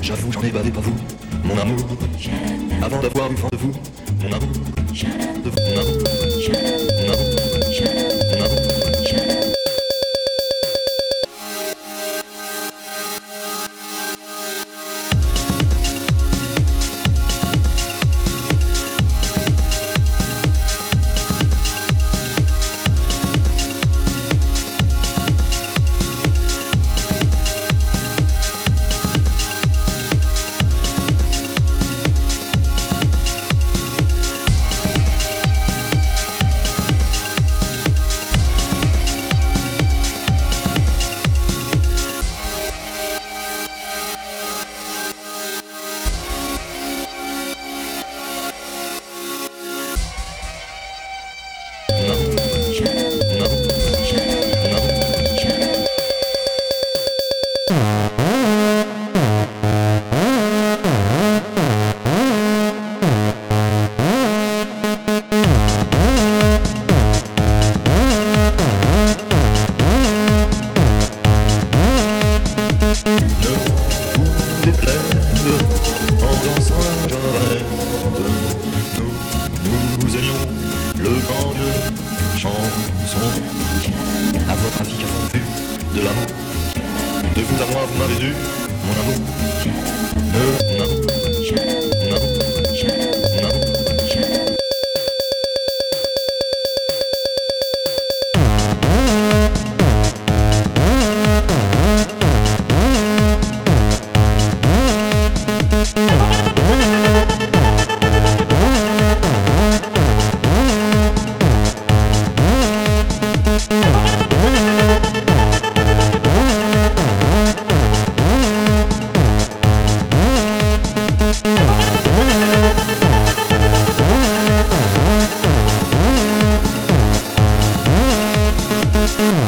J'avoue, j'en ai bavé pas vous, mon amour. Avant d'avoir eu vent de vous, mon amour. De vous, mon amour. Mon amour. Chanson. À votre avis, qu'avons vu de l'amour De vous vous m'avez dû, mon amour. Mm-hmm.